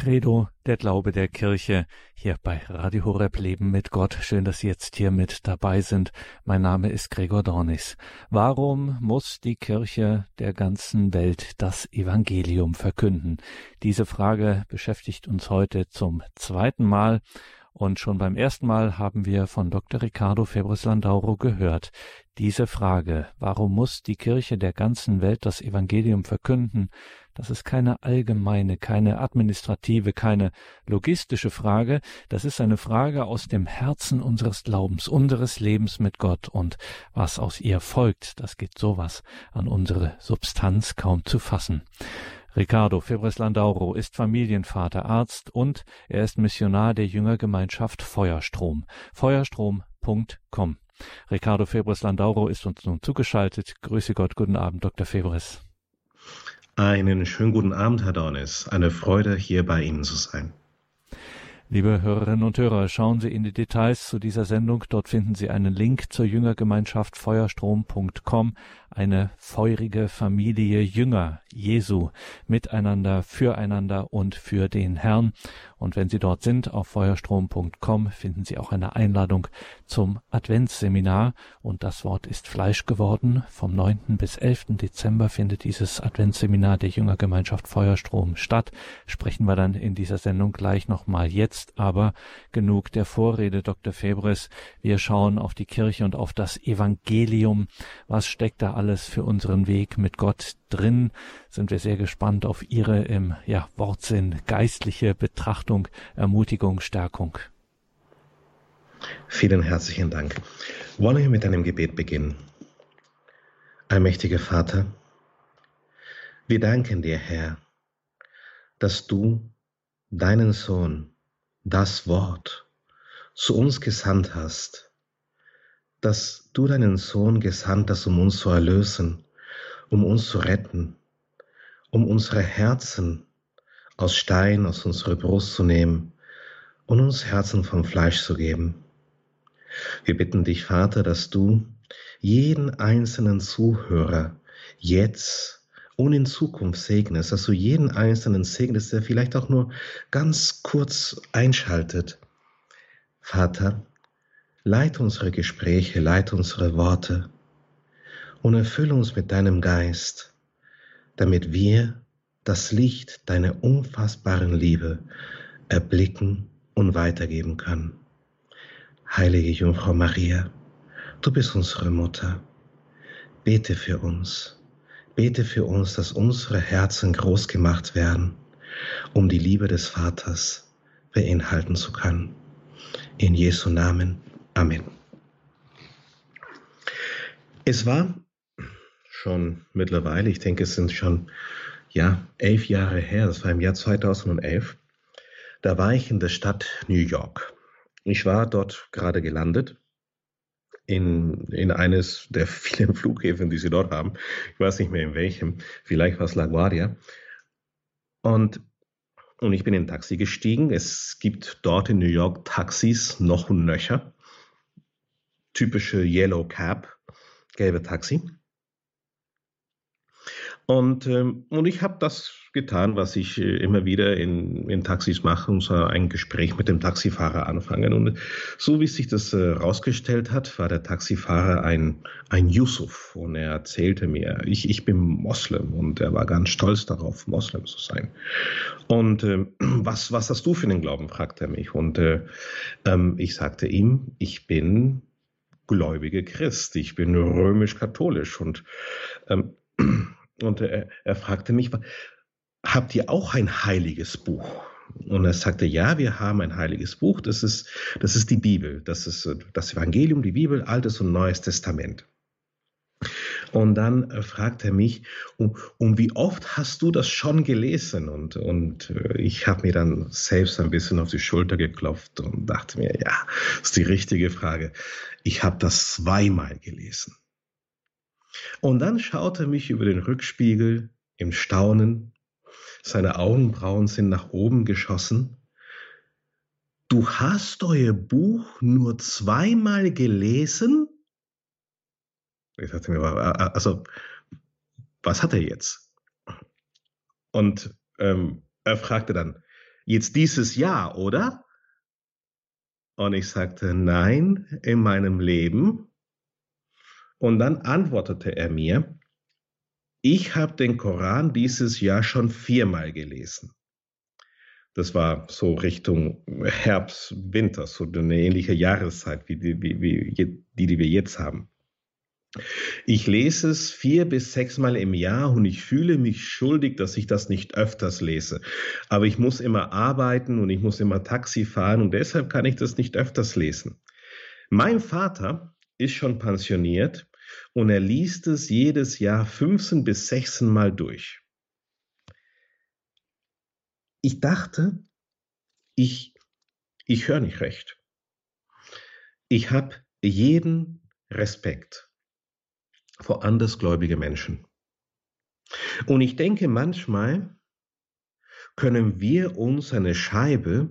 Credo, der Glaube der Kirche, hier bei Radio Horeb Leben mit Gott. Schön, dass Sie jetzt hier mit dabei sind. Mein Name ist Gregor Dornis. Warum muss die Kirche der ganzen Welt das Evangelium verkünden? Diese Frage beschäftigt uns heute zum zweiten Mal. Und schon beim ersten Mal haben wir von Dr. Ricardo Febres Landauro gehört. Diese Frage, warum muss die Kirche der ganzen Welt das Evangelium verkünden, das ist keine allgemeine, keine administrative, keine logistische Frage, das ist eine Frage aus dem Herzen unseres Glaubens, unseres Lebens mit Gott und was aus ihr folgt, das geht sowas an unsere Substanz kaum zu fassen. Ricardo Febres Landauro ist Familienvater, Arzt und er ist Missionar der Jüngergemeinschaft Feuerstrom. Feuerstrom.com. Ricardo Febres Landauro ist uns nun zugeschaltet. Grüße Gott, guten Abend, Dr. Febres. Einen schönen guten Abend, Herr Dornis. Eine Freude, hier bei Ihnen zu sein. Liebe Hörerinnen und Hörer, schauen Sie in die Details zu dieser Sendung. Dort finden Sie einen Link zur Jüngergemeinschaft feuerstrom.com eine feurige Familie Jünger Jesu miteinander, füreinander und für den Herrn. Und wenn Sie dort sind, auf feuerstrom.com finden Sie auch eine Einladung zum Adventsseminar. Und das Wort ist Fleisch geworden. Vom 9. bis 11. Dezember findet dieses Adventsseminar der Jüngergemeinschaft Feuerstrom statt. Sprechen wir dann in dieser Sendung gleich nochmal jetzt. Aber genug der Vorrede, Dr. Febres. Wir schauen auf die Kirche und auf das Evangelium. Was steckt da alles für unseren Weg mit Gott drin. Sind wir sehr gespannt auf Ihre im ja, Wortsinn geistliche Betrachtung, Ermutigung, Stärkung. Vielen herzlichen Dank. Wollen wir mit einem Gebet beginnen? Allmächtiger Vater, wir danken dir, Herr, dass du deinen Sohn, das Wort, zu uns gesandt hast dass du deinen Sohn gesandt hast, um uns zu erlösen, um uns zu retten, um unsere Herzen aus Stein, aus unserer Brust zu nehmen und uns Herzen vom Fleisch zu geben. Wir bitten dich, Vater, dass du jeden einzelnen Zuhörer jetzt und in Zukunft segnest, dass du jeden einzelnen segnest, der vielleicht auch nur ganz kurz einschaltet. Vater, Leit unsere Gespräche, leit unsere Worte und erfülle uns mit deinem Geist, damit wir das Licht deiner unfassbaren Liebe erblicken und weitergeben können. Heilige Jungfrau Maria, du bist unsere Mutter. Bete für uns. Bete für uns, dass unsere Herzen groß gemacht werden, um die Liebe des Vaters beinhalten zu können. In Jesu Namen. Amen. Es war schon mittlerweile, ich denke, es sind schon ja, elf Jahre her, das war im Jahr 2011, da war ich in der Stadt New York. Ich war dort gerade gelandet in, in eines der vielen Flughäfen, die sie dort haben. Ich weiß nicht mehr in welchem, vielleicht war es LaGuardia. Und, und ich bin in ein Taxi gestiegen. Es gibt dort in New York Taxis noch und nöcher typische Yellow Cab, gelbe Taxi. Und, ähm, und ich habe das getan, was ich äh, immer wieder in, in Taxis mache, und zwar ein Gespräch mit dem Taxifahrer anfangen. Und so wie sich das herausgestellt äh, hat, war der Taxifahrer ein, ein Yusuf und er erzählte mir, ich, ich bin Moslem und er war ganz stolz darauf, Moslem zu sein. Und äh, was, was hast du für einen Glauben, fragte er mich. Und äh, ähm, ich sagte ihm, ich bin gläubige Christ, ich bin römisch-katholisch. Und, ähm, und er, er fragte mich, habt ihr auch ein heiliges Buch? Und er sagte, ja, wir haben ein heiliges Buch, das ist, das ist die Bibel, das ist das Evangelium, die Bibel, Altes und Neues Testament. Und dann äh, fragt er mich, um, um wie oft hast du das schon gelesen? Und, und äh, ich habe mir dann selbst ein bisschen auf die Schulter geklopft und dachte mir, ja, ist die richtige Frage. Ich habe das zweimal gelesen. Und dann schaut er mich über den Rückspiegel im Staunen. Seine Augenbrauen sind nach oben geschossen. Du hast euer Buch nur zweimal gelesen? Ich dachte mir, also, was hat er jetzt? Und ähm, er fragte dann, jetzt dieses Jahr, oder? Und ich sagte, nein, in meinem Leben. Und dann antwortete er mir, ich habe den Koran dieses Jahr schon viermal gelesen. Das war so Richtung Herbst, Winter, so eine ähnliche Jahreszeit wie die, wie, wie die, die wir jetzt haben. Ich lese es vier bis sechsmal im Jahr und ich fühle mich schuldig, dass ich das nicht öfters lese. Aber ich muss immer arbeiten und ich muss immer Taxi fahren und deshalb kann ich das nicht öfters lesen. Mein Vater ist schon pensioniert und er liest es jedes Jahr 15 bis 16 Mal durch. Ich dachte, ich, ich höre nicht recht. Ich habe jeden Respekt vor andersgläubige Menschen. Und ich denke, manchmal können wir uns eine Scheibe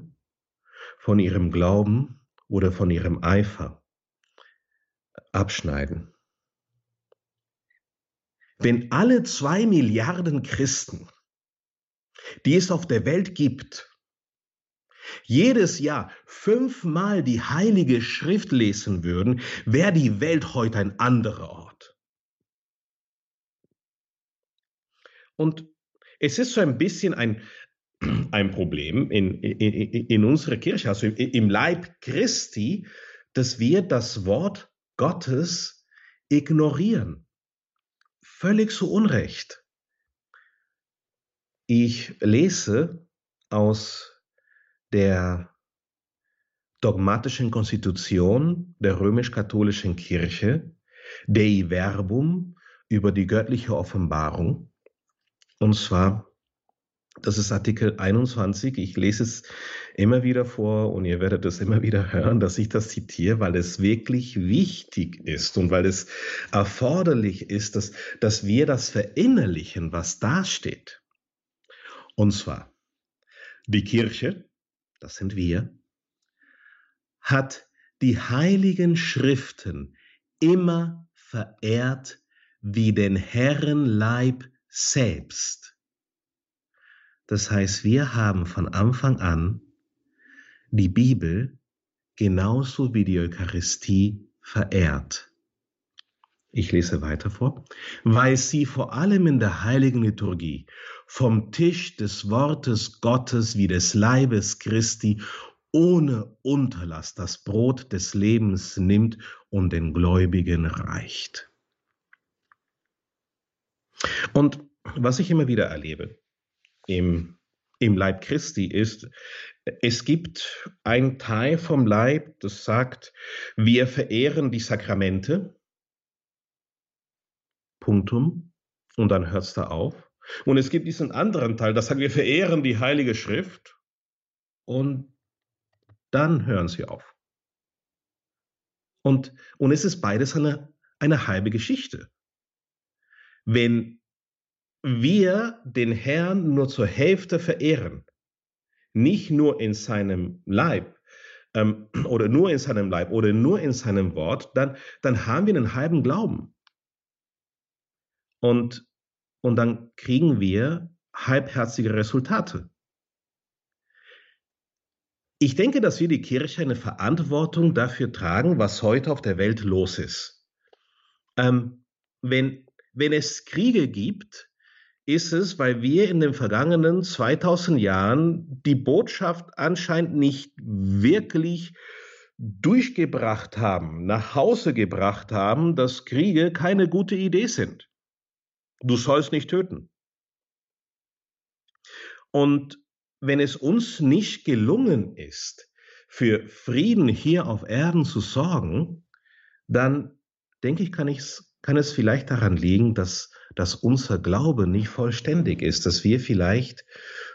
von ihrem Glauben oder von ihrem Eifer abschneiden. Wenn alle zwei Milliarden Christen, die es auf der Welt gibt, jedes Jahr fünfmal die Heilige Schrift lesen würden, wäre die Welt heute ein anderer Ort. Und es ist so ein bisschen ein, ein Problem in, in, in unserer Kirche, also im Leib Christi, dass wir das Wort Gottes ignorieren. Völlig zu Unrecht. Ich lese aus der dogmatischen Konstitution der römisch-katholischen Kirche, Dei Verbum, über die göttliche Offenbarung. Und zwar, das ist Artikel 21. Ich lese es immer wieder vor und ihr werdet es immer wieder hören, dass ich das zitiere, weil es wirklich wichtig ist und weil es erforderlich ist, dass, dass wir das verinnerlichen, was da steht. Und zwar, die Kirche, das sind wir, hat die heiligen Schriften immer verehrt wie den Herrenleib selbst. Das heißt, wir haben von Anfang an die Bibel genauso wie die Eucharistie verehrt. Ich lese weiter vor. Weil sie vor allem in der heiligen Liturgie vom Tisch des Wortes Gottes wie des Leibes Christi ohne Unterlass das Brot des Lebens nimmt und den Gläubigen reicht. Und was ich immer wieder erlebe im, im Leib Christi ist, es gibt ein Teil vom Leib, das sagt, wir verehren die Sakramente. Punktum. Und dann hört es da auf. Und es gibt diesen anderen Teil, das sagt, wir verehren die Heilige Schrift. Und dann hören sie auf. Und, und es ist beides eine, eine halbe Geschichte. Wenn wir den Herrn nur zur Hälfte verehren, nicht nur in seinem Leib ähm, oder nur in seinem Leib oder nur in seinem Wort, dann, dann haben wir einen halben Glauben. Und, und dann kriegen wir halbherzige Resultate. Ich denke, dass wir die Kirche eine Verantwortung dafür tragen, was heute auf der Welt los ist. Ähm, wenn, wenn es Kriege gibt, ist es, weil wir in den vergangenen 2000 Jahren die Botschaft anscheinend nicht wirklich durchgebracht haben, nach Hause gebracht haben, dass Kriege keine gute Idee sind. Du sollst nicht töten. Und wenn es uns nicht gelungen ist, für Frieden hier auf Erden zu sorgen, dann denke ich, kann, ich's, kann es vielleicht daran liegen, dass dass unser Glaube nicht vollständig ist, dass wir vielleicht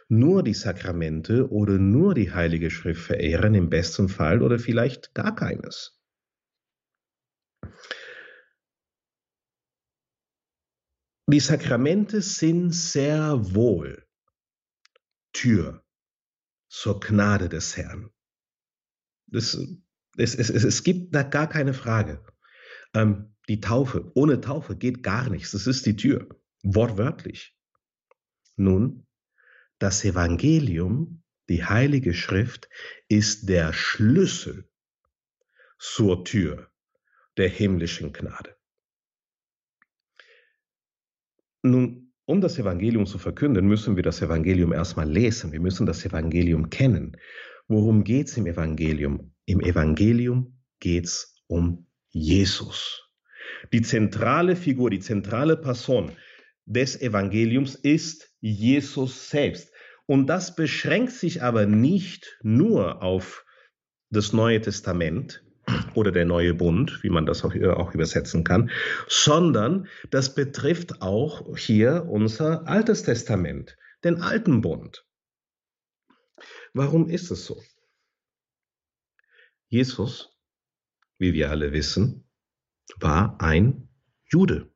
nur die Sakramente oder nur die Heilige Schrift verehren im besten Fall oder vielleicht gar keines. Die Sakramente sind sehr wohl Tür zur Gnade des Herrn. Das, es, es, es, gibt da gar keine Frage. Ähm, die Taufe, ohne Taufe geht gar nichts. Das ist die Tür, wortwörtlich. Nun, das Evangelium Die Heilige Schrift ist der Schlüssel zur Tür der himmlischen Gnade. Nun, um das Evangelium zu verkünden, müssen wir das Evangelium erstmal lesen. Wir müssen das Evangelium kennen. Worum geht es im Evangelium? Im Evangelium geht es um Jesus. Die zentrale Figur, die zentrale Person des Evangeliums ist Jesus selbst. Und das beschränkt sich aber nicht nur auf das Neue Testament oder der neue Bund, wie man das auch, auch übersetzen kann, sondern das betrifft auch hier unser Altes Testament, den alten Bund. Warum ist es so? Jesus, wie wir alle wissen, war ein Jude.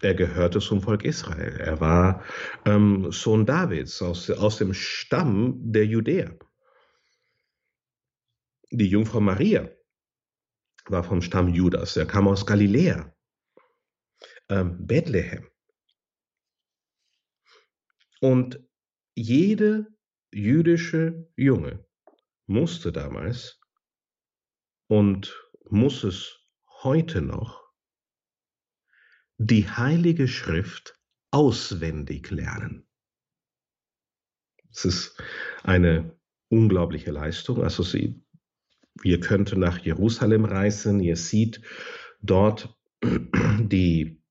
Er gehörte zum Volk Israel. Er war ähm, Sohn Davids aus, aus dem Stamm der Judäer. Die Jungfrau Maria war vom Stamm Judas. Er kam aus Galiläa, ähm, Bethlehem. Und jede jüdische Junge musste damals und muss es heute noch die Heilige Schrift auswendig lernen. Es ist eine unglaubliche Leistung. Also sie, ihr könnt nach Jerusalem reisen, ihr seht dort die,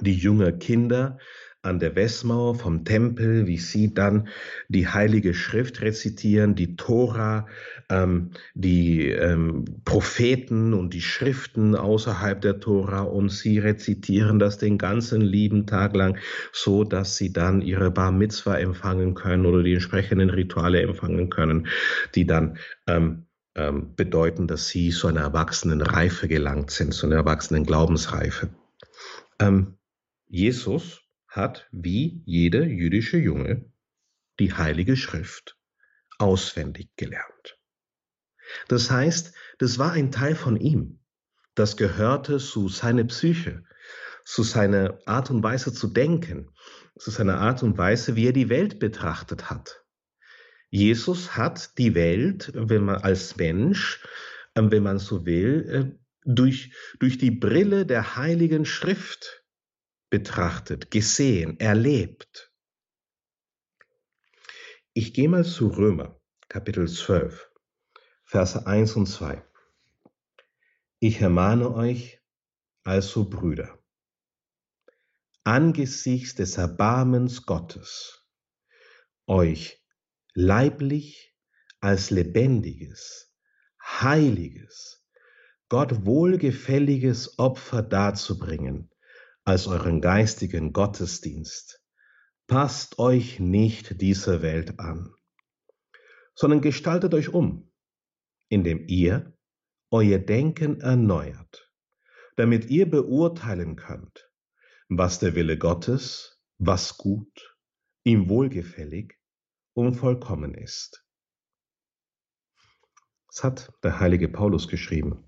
die junge Kinder, an der Westmauer vom Tempel, wie sie dann die Heilige Schrift rezitieren, die Tora, ähm, die ähm, Propheten und die Schriften außerhalb der Tora und sie rezitieren das den ganzen lieben Tag lang, so dass sie dann ihre Bar Mitzvah empfangen können oder die entsprechenden Rituale empfangen können, die dann ähm, ähm bedeuten, dass sie zu einer erwachsenen Reife gelangt sind, zu einer erwachsenen Glaubensreife. Ähm, Jesus hat wie jeder jüdische Junge die Heilige Schrift auswendig gelernt. Das heißt, das war ein Teil von ihm. Das gehörte zu seiner Psyche, zu seiner Art und Weise zu denken, zu seiner Art und Weise, wie er die Welt betrachtet hat. Jesus hat die Welt, wenn man als Mensch, ähm, wenn man so will, äh, durch, durch die Brille der Heiligen Schrift betrachtet, gesehen, erlebt. Ich gehe mal zu Römer, Kapitel 12, Verse 1 und 2. Ich ermahne euch also, Brüder, angesichts des Erbarmens Gottes, euch leiblich als lebendiges, heiliges, Gott wohlgefälliges Opfer darzubringen, als euren geistigen Gottesdienst. Passt euch nicht dieser Welt an, sondern gestaltet euch um, indem ihr euer Denken erneuert, damit ihr beurteilen könnt, was der Wille Gottes, was gut, ihm wohlgefällig und vollkommen ist. Das hat der heilige Paulus geschrieben.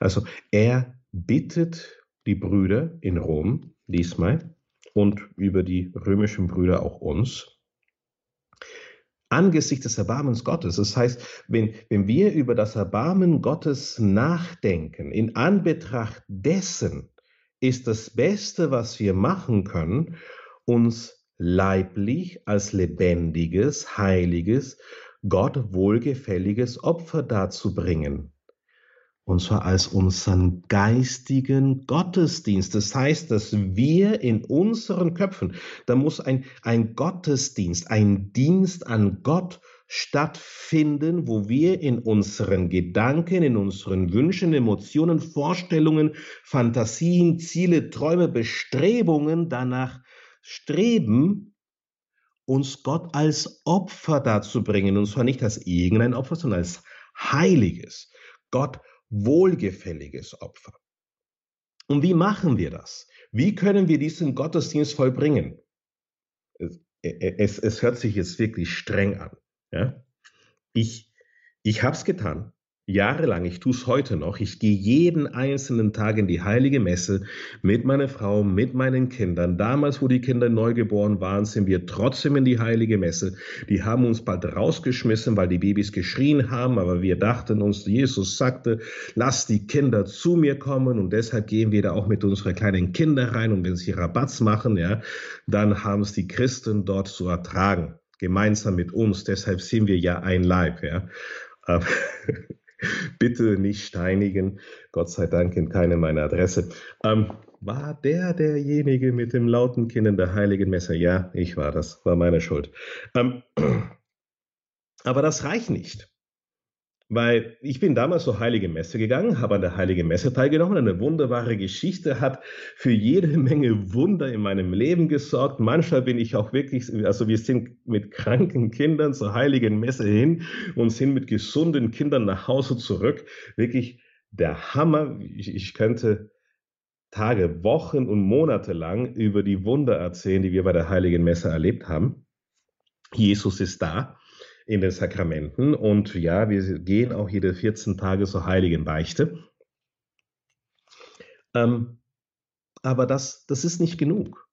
Also er bittet die Brüder in Rom diesmal und über die römischen Brüder auch uns. Angesichts des Erbarmens Gottes, das heißt, wenn, wenn wir über das Erbarmen Gottes nachdenken, in Anbetracht dessen ist das Beste, was wir machen können, uns leiblich als lebendiges, heiliges, Gott wohlgefälliges Opfer darzubringen und zwar als unseren geistigen Gottesdienst. Das heißt, dass wir in unseren Köpfen, da muss ein, ein Gottesdienst, ein Dienst an Gott stattfinden, wo wir in unseren Gedanken, in unseren Wünschen, Emotionen, Vorstellungen, Fantasien, Ziele, Träume, Bestrebungen danach streben, uns Gott als Opfer darzubringen. Und zwar nicht als irgendein Opfer, sondern als heiliges, Gott wohlgefälliges Opfer. Und wie machen wir das? Wie können wir diesen Gottesdienst vollbringen? Es, es, es hört sich jetzt wirklich streng an. Ja? Ich, ich habe es getan. Jahrelang, ich tue es heute noch, ich gehe jeden einzelnen Tag in die heilige Messe mit meiner Frau, mit meinen Kindern. Damals, wo die Kinder neugeboren waren, sind wir trotzdem in die heilige Messe. Die haben uns bald rausgeschmissen, weil die Babys geschrien haben, aber wir dachten uns, Jesus sagte, lass die Kinder zu mir kommen und deshalb gehen wir da auch mit unseren kleinen Kindern rein und wenn sie Rabatz machen, ja, dann haben es die Christen dort zu ertragen gemeinsam mit uns. Deshalb sind wir ja ein Leib. Ja. bitte nicht steinigen. Gott sei Dank in keine meiner Adresse. Ähm, war der derjenige mit dem lauten Kind in der heiligen Messe? Ja, ich war das, war meine Schuld. Ähm, aber das reicht nicht. Weil ich bin damals zur Heilige Messe gegangen, habe an der Heiligen Messe teilgenommen, eine wunderbare Geschichte, hat für jede Menge Wunder in meinem Leben gesorgt. Manchmal bin ich auch wirklich, also wir sind mit kranken Kindern zur Heiligen Messe hin und sind mit gesunden Kindern nach Hause zurück. Wirklich der Hammer. Ich, ich könnte Tage, Wochen und Monate lang über die Wunder erzählen, die wir bei der Heiligen Messe erlebt haben. Jesus ist da in den Sakramenten. Und ja, wir gehen auch jede 14 Tage zur heiligen Beichte. Ähm, aber das, das ist nicht genug.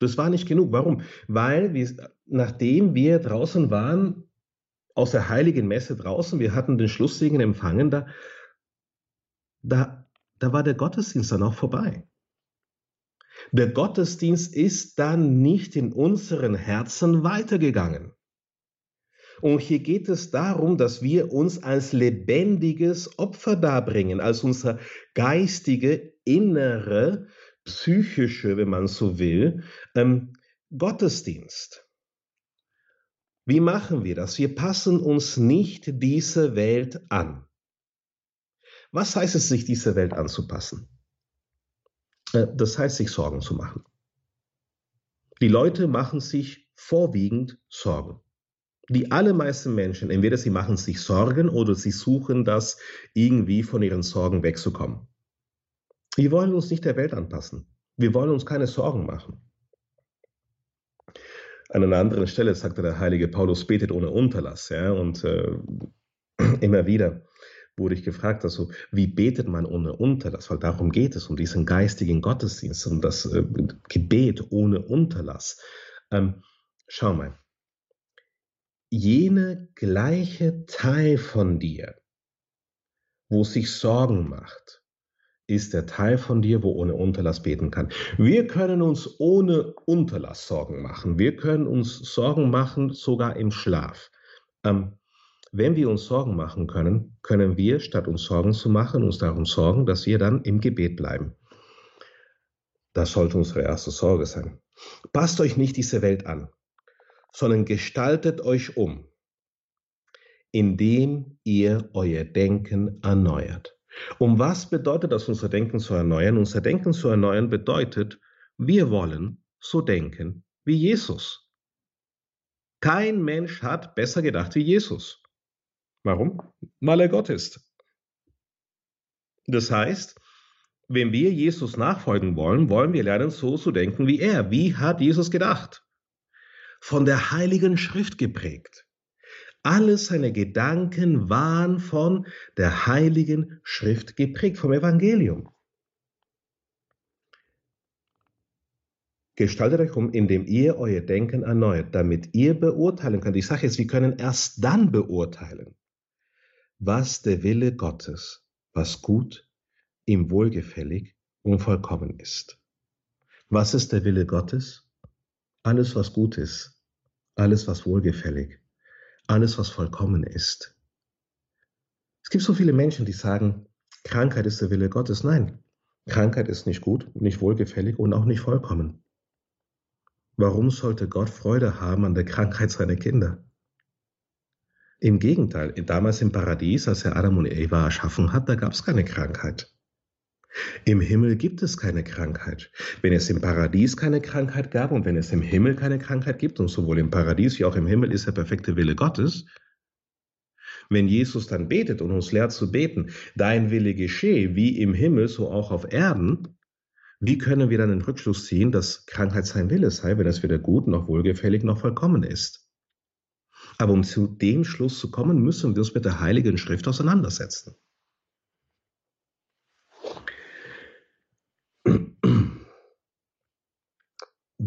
Das war nicht genug. Warum? Weil wir, nachdem wir draußen waren, aus der heiligen Messe draußen, wir hatten den Schlusssegen empfangen, da, da, da war der Gottesdienst dann auch vorbei. Der Gottesdienst ist dann nicht in unseren Herzen weitergegangen. Und hier geht es darum, dass wir uns als lebendiges Opfer darbringen, als unser geistige, innere, psychische, wenn man so will, ähm, Gottesdienst. Wie machen wir das? Wir passen uns nicht dieser Welt an. Was heißt es, sich dieser Welt anzupassen? Äh, das heißt, sich Sorgen zu machen. Die Leute machen sich vorwiegend Sorgen die allermeisten Menschen, entweder sie machen sich Sorgen oder sie suchen das, irgendwie von ihren Sorgen wegzukommen. Wir wollen uns nicht der Welt anpassen. Wir wollen uns keine Sorgen machen. An einer anderen Stelle sagte der heilige Paulus, betet ohne Unterlass. Ja, und äh, immer wieder wurde ich gefragt, also wie betet man ohne Unterlass? Weil darum geht es, um diesen geistigen Gottesdienst, um das äh, Gebet ohne Unterlass. Ähm, schau mal, jene gleiche Teil von dir, wo sich Sorgen macht, ist der Teil von dir, wo ohne Unterlass beten kann. Wir können uns ohne Unterlass Sorgen machen. Wir können uns Sorgen machen, sogar im Schlaf. Ähm, wenn wir uns Sorgen machen können, können wir, statt uns Sorgen zu machen, uns darum sorgen, dass wir dann im Gebet bleiben. Das sollte unsere erste Sorge sein. Passt euch nicht diese Welt an sondern gestaltet euch um, indem ihr euer Denken erneuert. Um was bedeutet das, unser Denken zu erneuern? Unser Denken zu erneuern bedeutet, wir wollen so denken wie Jesus. Kein Mensch hat besser gedacht wie Jesus. Warum? Weil er Gott ist. Das heißt, wenn wir Jesus nachfolgen wollen, wollen wir lernen, so zu denken wie er. Wie hat Jesus gedacht? Von der Heiligen Schrift geprägt. Alle seine Gedanken waren von der Heiligen Schrift geprägt, vom Evangelium. Gestaltet euch um, indem ihr euer Denken erneuert, damit ihr beurteilen könnt. Die Sache ist, wir können erst dann beurteilen, was der Wille Gottes, was gut, ihm wohlgefällig und vollkommen ist. Was ist der Wille Gottes? Alles, was gut ist, alles, was wohlgefällig, alles, was vollkommen ist. Es gibt so viele Menschen, die sagen, Krankheit ist der Wille Gottes. Nein, Krankheit ist nicht gut, nicht wohlgefällig und auch nicht vollkommen. Warum sollte Gott Freude haben an der Krankheit seiner Kinder? Im Gegenteil, damals im Paradies, als er Adam und Eva erschaffen hat, da gab es keine Krankheit. Im Himmel gibt es keine Krankheit. Wenn es im Paradies keine Krankheit gab und wenn es im Himmel keine Krankheit gibt, und sowohl im Paradies wie auch im Himmel ist der perfekte Wille Gottes, wenn Jesus dann betet und uns lehrt zu beten, dein Wille geschehe, wie im Himmel, so auch auf Erden, wie können wir dann den Rückschluss ziehen, dass Krankheit sein Wille sei, wenn es weder gut noch wohlgefällig noch vollkommen ist? Aber um zu dem Schluss zu kommen, müssen wir uns mit der Heiligen Schrift auseinandersetzen.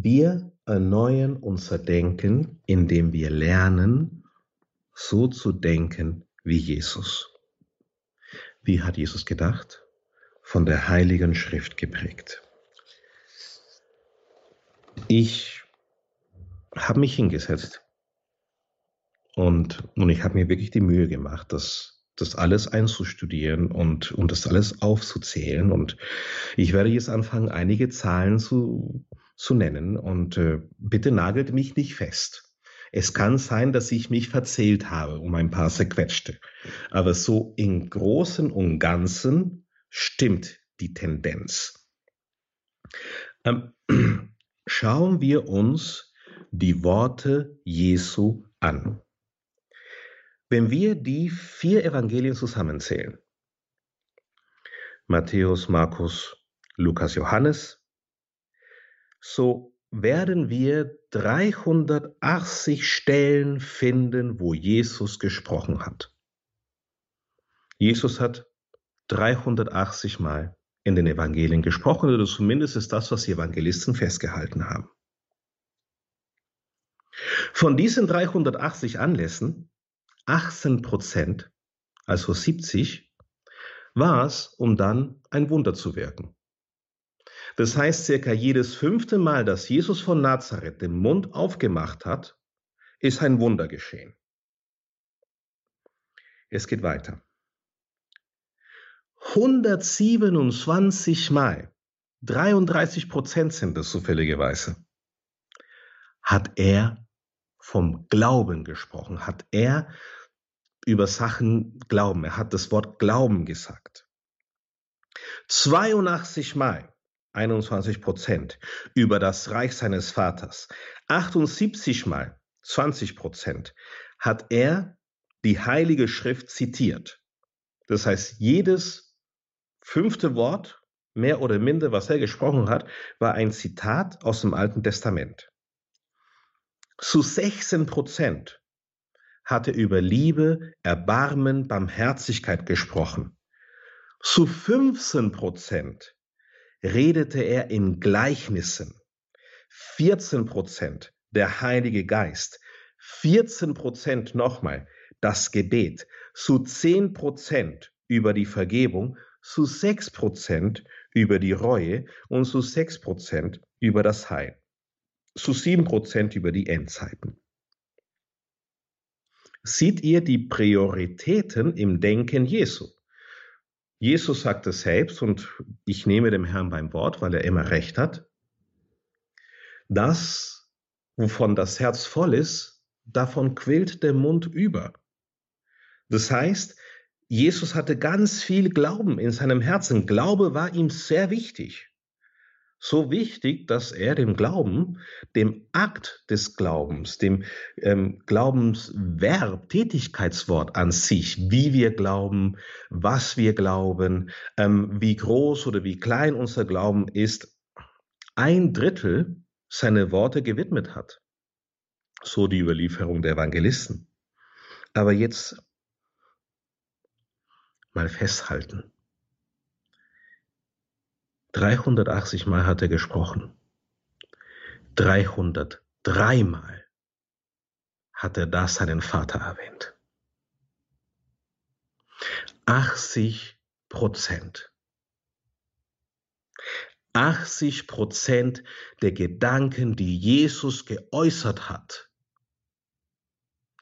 Wir erneuern unser Denken, indem wir lernen, so zu denken wie Jesus. Wie hat Jesus gedacht? Von der Heiligen Schrift geprägt. Ich habe mich hingesetzt und, und ich habe mir wirklich die Mühe gemacht, das, das alles einzustudieren und, und das alles aufzuzählen. Und ich werde jetzt anfangen, einige Zahlen zu, zu nennen. Und äh, bitte nagelt mich nicht fest. Es kann sein, dass ich mich verzählt habe um ein paar zerquetschte. Aber so im Großen und Ganzen stimmt die Tendenz. Ähm, schauen wir uns die Worte Jesu an. Wenn wir die vier Evangelien zusammenzählen, Matthäus, Markus, Lukas, Johannes, so werden wir 380 Stellen finden, wo Jesus gesprochen hat. Jesus hat 380 Mal in den Evangelien gesprochen, oder zumindest ist das, was die Evangelisten festgehalten haben. Von diesen 380 Anlässen 18 Prozent, also 70, war es, um dann ein Wunder zu wirken. Das heißt, circa jedes fünfte Mal, dass Jesus von Nazareth den Mund aufgemacht hat, ist ein Wunder geschehen. Es geht weiter. 127 Mal, 33 Prozent sind es zufälligerweise, hat er vom Glauben gesprochen, hat er über Sachen Glauben. Er hat das Wort Glauben gesagt. 82 Mal, 21 Prozent, über das Reich seines Vaters. 78 Mal, 20 Prozent, hat er die Heilige Schrift zitiert. Das heißt, jedes fünfte Wort, mehr oder minder, was er gesprochen hat, war ein Zitat aus dem Alten Testament. Zu 16 Prozent hatte über Liebe, Erbarmen, Barmherzigkeit gesprochen. Zu 15 Prozent redete er in Gleichnissen. 14 Prozent der Heilige Geist. 14 Prozent nochmal das Gebet. Zu 10 Prozent über die Vergebung. Zu 6 Prozent über die Reue und zu 6 Prozent über das Heil. Zu 7 Prozent über die Endzeiten. Seht ihr die Prioritäten im Denken Jesu? Jesus sagt es selbst und ich nehme dem Herrn beim Wort, weil er immer recht hat. Das, wovon das Herz voll ist, davon quillt der Mund über. Das heißt, Jesus hatte ganz viel Glauben in seinem Herzen. Glaube war ihm sehr wichtig so wichtig, dass er dem Glauben, dem Akt des Glaubens, dem ähm, Glaubensverb, Tätigkeitswort an sich, wie wir glauben, was wir glauben, ähm, wie groß oder wie klein unser Glauben ist, ein Drittel seine Worte gewidmet hat. So die Überlieferung der Evangelisten. Aber jetzt mal festhalten. 380 Mal hat er gesprochen. 303 Mal hat er da seinen Vater erwähnt. 80 Prozent. 80 Prozent der Gedanken, die Jesus geäußert hat,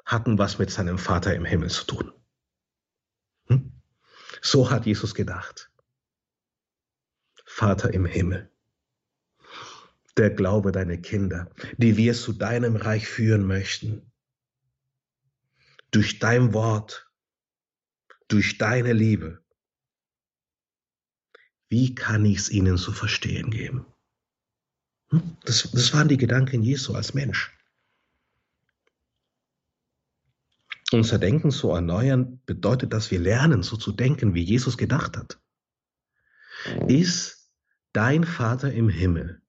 hatten was mit seinem Vater im Himmel zu tun. Hm? So hat Jesus gedacht. Vater im Himmel. Der Glaube deiner Kinder, die wir zu deinem Reich führen möchten. Durch dein Wort, durch deine Liebe. Wie kann ich es ihnen zu verstehen geben? Hm? Das, das waren die Gedanken Jesu als Mensch. Unser Denken zu erneuern bedeutet, dass wir lernen, so zu denken, wie Jesus gedacht hat. Ist dein Vater im Himmel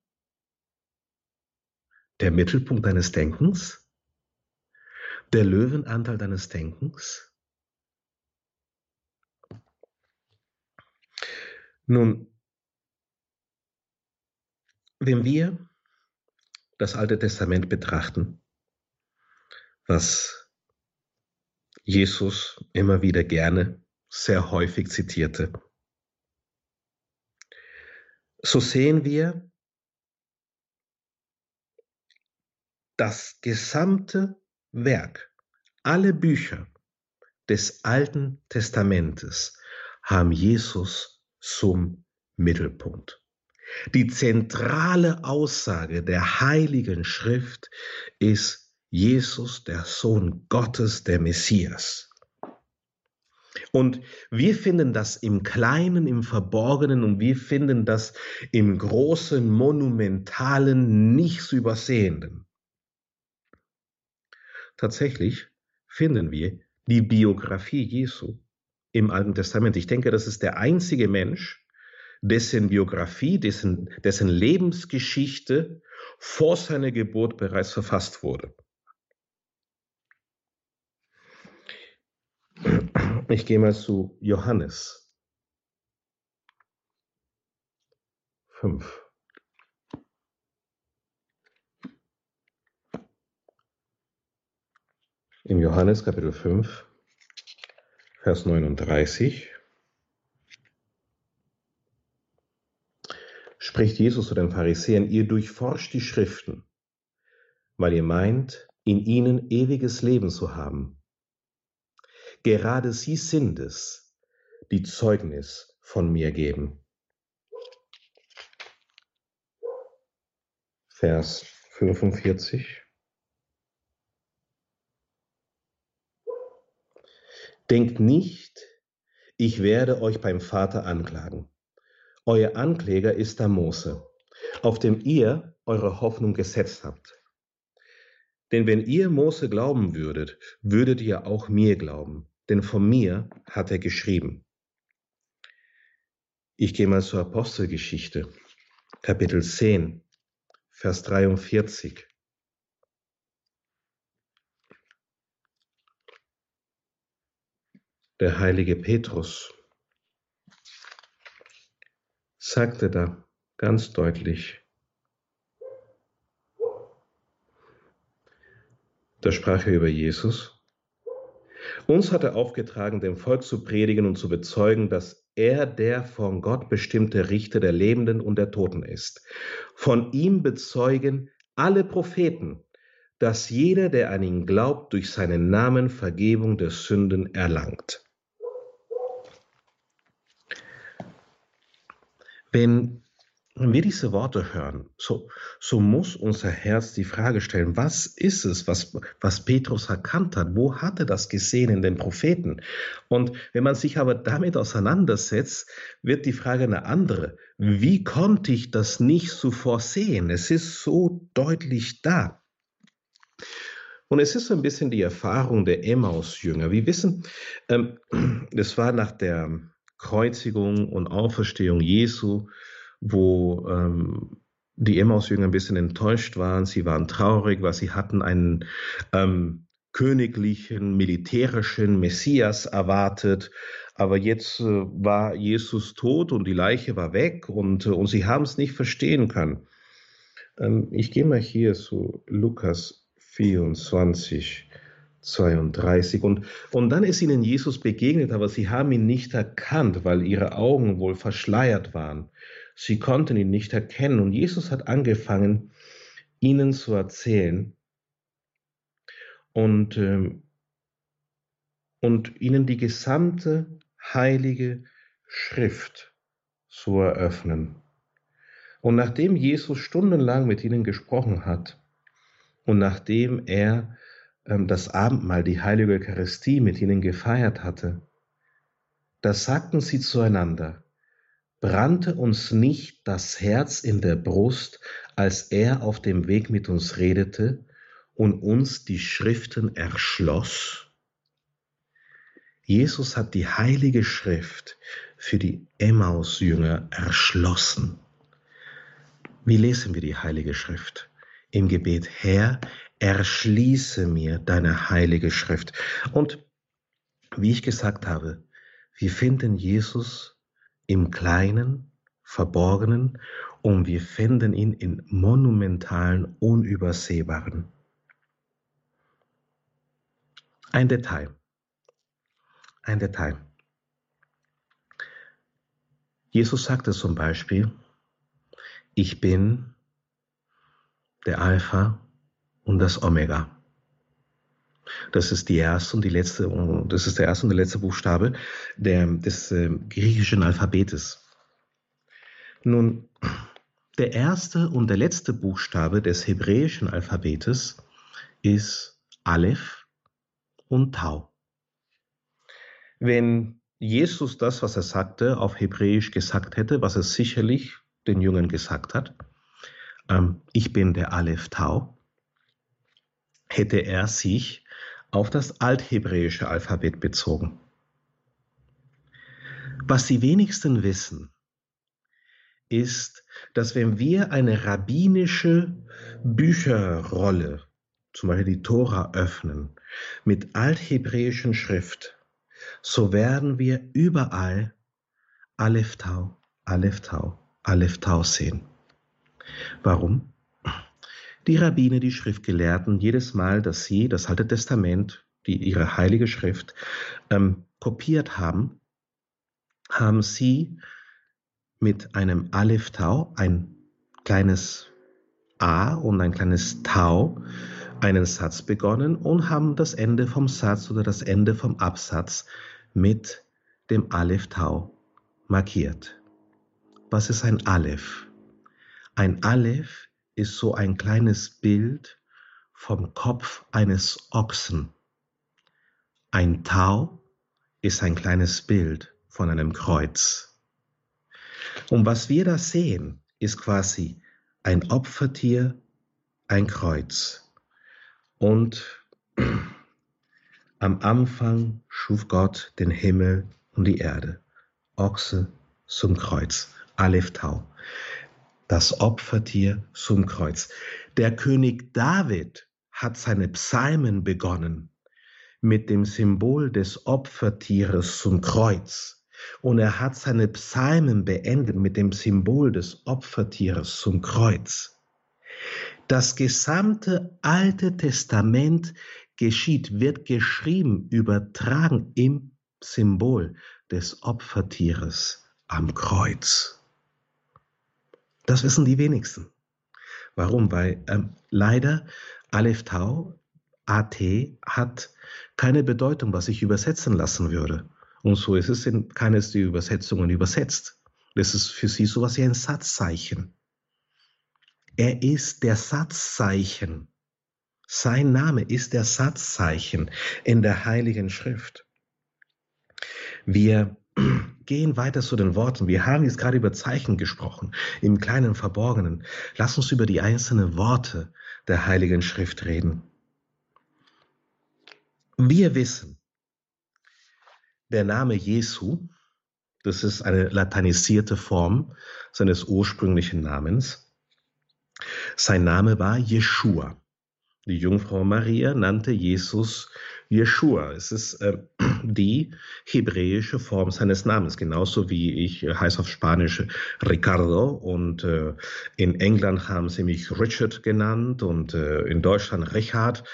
der Mittelpunkt deines Denkens? der Löwenanteil deines Denkens? Nun, wenn wir das Alte Testament betrachten, was Jesus immer wieder gerne, sehr häufig zitierte, so sehen wir das gesamte Werk, alle Bücher des Alten Testamentes haben Jesus zum Mittelpunkt. Die zentrale Aussage der Heiligen Schrift ist Jesus, der Sohn Gottes, der Messias. Und wir finden das im Kleinen, im Verborgenen und wir finden das im Großen, Monumentalen, nicht zu übersehenden. Tatsächlich finden wir die Biografie Jesu im Alten Testament. Ich denke, das ist der einzige Mensch, dessen Biografie, dessen, dessen Lebensgeschichte vor seiner Geburt bereits verfasst wurde. Ich gehe mal zu Johannes 5. Im Johannes Kapitel 5, Vers 39 spricht Jesus zu den Pharisäern, ihr durchforscht die Schriften, weil ihr meint, in ihnen ewiges Leben zu haben. Gerade sie sind es, die Zeugnis von mir geben. Vers 45. Denkt nicht, ich werde euch beim Vater anklagen. Euer Ankläger ist der Mose, auf dem ihr eure Hoffnung gesetzt habt. Denn wenn ihr Mose glauben würdet, würdet ihr auch mir glauben, denn von mir hat er geschrieben. Ich gehe mal zur Apostelgeschichte, Kapitel 10, Vers 43. Der heilige Petrus sagte da ganz deutlich, da sprach er über Jesus, uns hat er aufgetragen, dem Volk zu predigen und zu bezeugen, dass er der von Gott bestimmte Richter der Lebenden und der Toten ist. Von ihm bezeugen alle Propheten, dass jeder, der an ihn glaubt, durch seinen Namen Vergebung der Sünden erlangt. Wenn wir diese Worte hören, so, so muss unser Herz die Frage stellen, was ist es, was, was Petrus erkannt hat? Wo hat er das gesehen in den Propheten? Und wenn man sich aber damit auseinandersetzt, wird die Frage eine andere. Wie konnte ich das nicht zuvor sehen? Es ist so deutlich da. Und es ist so ein bisschen die Erfahrung der Emmaus-Jünger. Wir wissen, ähm, das war nach der Kreuzigung und Auferstehung Jesu, wo ähm, die Emmaus-Jünger ein bisschen enttäuscht waren. Sie waren traurig, weil sie hatten einen ähm, königlichen, militärischen Messias erwartet. Aber jetzt äh, war Jesus tot und die Leiche war weg und, äh, und sie haben es nicht verstehen können. Ähm, ich gehe mal hier zu Lukas 24. 32. Und, und dann ist ihnen Jesus begegnet, aber sie haben ihn nicht erkannt, weil ihre Augen wohl verschleiert waren. Sie konnten ihn nicht erkennen. Und Jesus hat angefangen, ihnen zu erzählen und, ähm, und ihnen die gesamte heilige Schrift zu eröffnen. Und nachdem Jesus stundenlang mit ihnen gesprochen hat und nachdem er ähm, das Abendmahl, die heilige Eucharistie mit ihnen gefeiert hatte, da sagten sie zueinander, brannte uns nicht das Herz in der Brust, als er auf dem Weg mit uns redete und uns die Schriften erschloss? Jesus hat die heilige Schrift für die Emmaus-Jünger erschlossen. Wie lesen wir die heilige Schrift? Im Gebet, Herr, erschließe mir deine heilige Schrift. Und wie ich gesagt habe, wir finden Jesus im Kleinen, Verborgenen und wir finden ihn in monumentalen, unübersehbaren. Ein Detail. Ein Detail. Jesus sagte zum Beispiel, ich bin der Alpha und das Omega. Das ist die erste und die letzte, das ist der erste und der letzte Buchstabe der, des äh, griechischen Alphabetes. Nun, der erste und der letzte Buchstabe des hebräischen Alphabetes ist Aleph und Tau. Wenn Jesus das, was er sagte, auf Hebräisch gesagt hätte, was er sicherlich den Jüngern gesagt hat, ähm, ich bin der Aleph Tau, hätte er sich auf das althebräische Alphabet bezogen. Was die wenigsten wissen, ist, dass wenn wir eine rabbinische Bücherrolle, zum Beispiel die Tora, öffnen, mit althebräischen Schrift, so werden wir überall Aleph Tau, Aleph Tau, Aleph Tau sehen. Warum? Die Rabbiner, die Schriftgelehrten, jedes Mal, dass sie das Alte Testament, die ihre heilige Schrift, ähm, kopiert haben, haben sie mit einem Aleph Tau, ein kleines A und ein kleines Tau, einen Satz begonnen und haben das Ende vom Satz oder das Ende vom Absatz mit dem Aleph Tau markiert. Was ist ein Aleph? Ein Aleph ist so ein kleines Bild vom Kopf eines Ochsen. Ein Tau ist ein kleines Bild von einem Kreuz. Und was wir da sehen, ist quasi ein Opfertier, ein Kreuz. Und am Anfang schuf Gott den Himmel und die Erde. Ochse zum Kreuz. Aleph Tau. Das Opfertier zum Kreuz. Der König David hat seine Psalmen begonnen mit dem Symbol des Opfertieres zum Kreuz. Und er hat seine Psalmen beendet mit dem Symbol des Opfertieres zum Kreuz. Das gesamte Alte Testament geschieht, wird geschrieben, übertragen im Symbol des Opfertieres am Kreuz. Das wissen die wenigsten. Warum? Weil ähm, leider Aleph Tau, AT, hat keine Bedeutung, was ich übersetzen lassen würde. Und so ist es in keines der Übersetzungen übersetzt. Das ist für sie sowas wie ein Satzzeichen. Er ist der Satzzeichen. Sein Name ist der Satzzeichen in der Heiligen Schrift. Wir gehen weiter zu den Worten. Wir haben jetzt gerade über Zeichen gesprochen, im kleinen Verborgenen. Lass uns über die einzelnen Worte der Heiligen Schrift reden. Wir wissen, der Name Jesu, das ist eine lateinisierte Form seines ursprünglichen Namens, sein Name war Jeshua. Die Jungfrau Maria nannte Jesus Jeshua. Es ist äh, die hebräische Form seines Namens, genauso wie ich äh, heiße auf Spanisch Ricardo und äh, in England haben sie mich Richard genannt und äh, in Deutschland Richard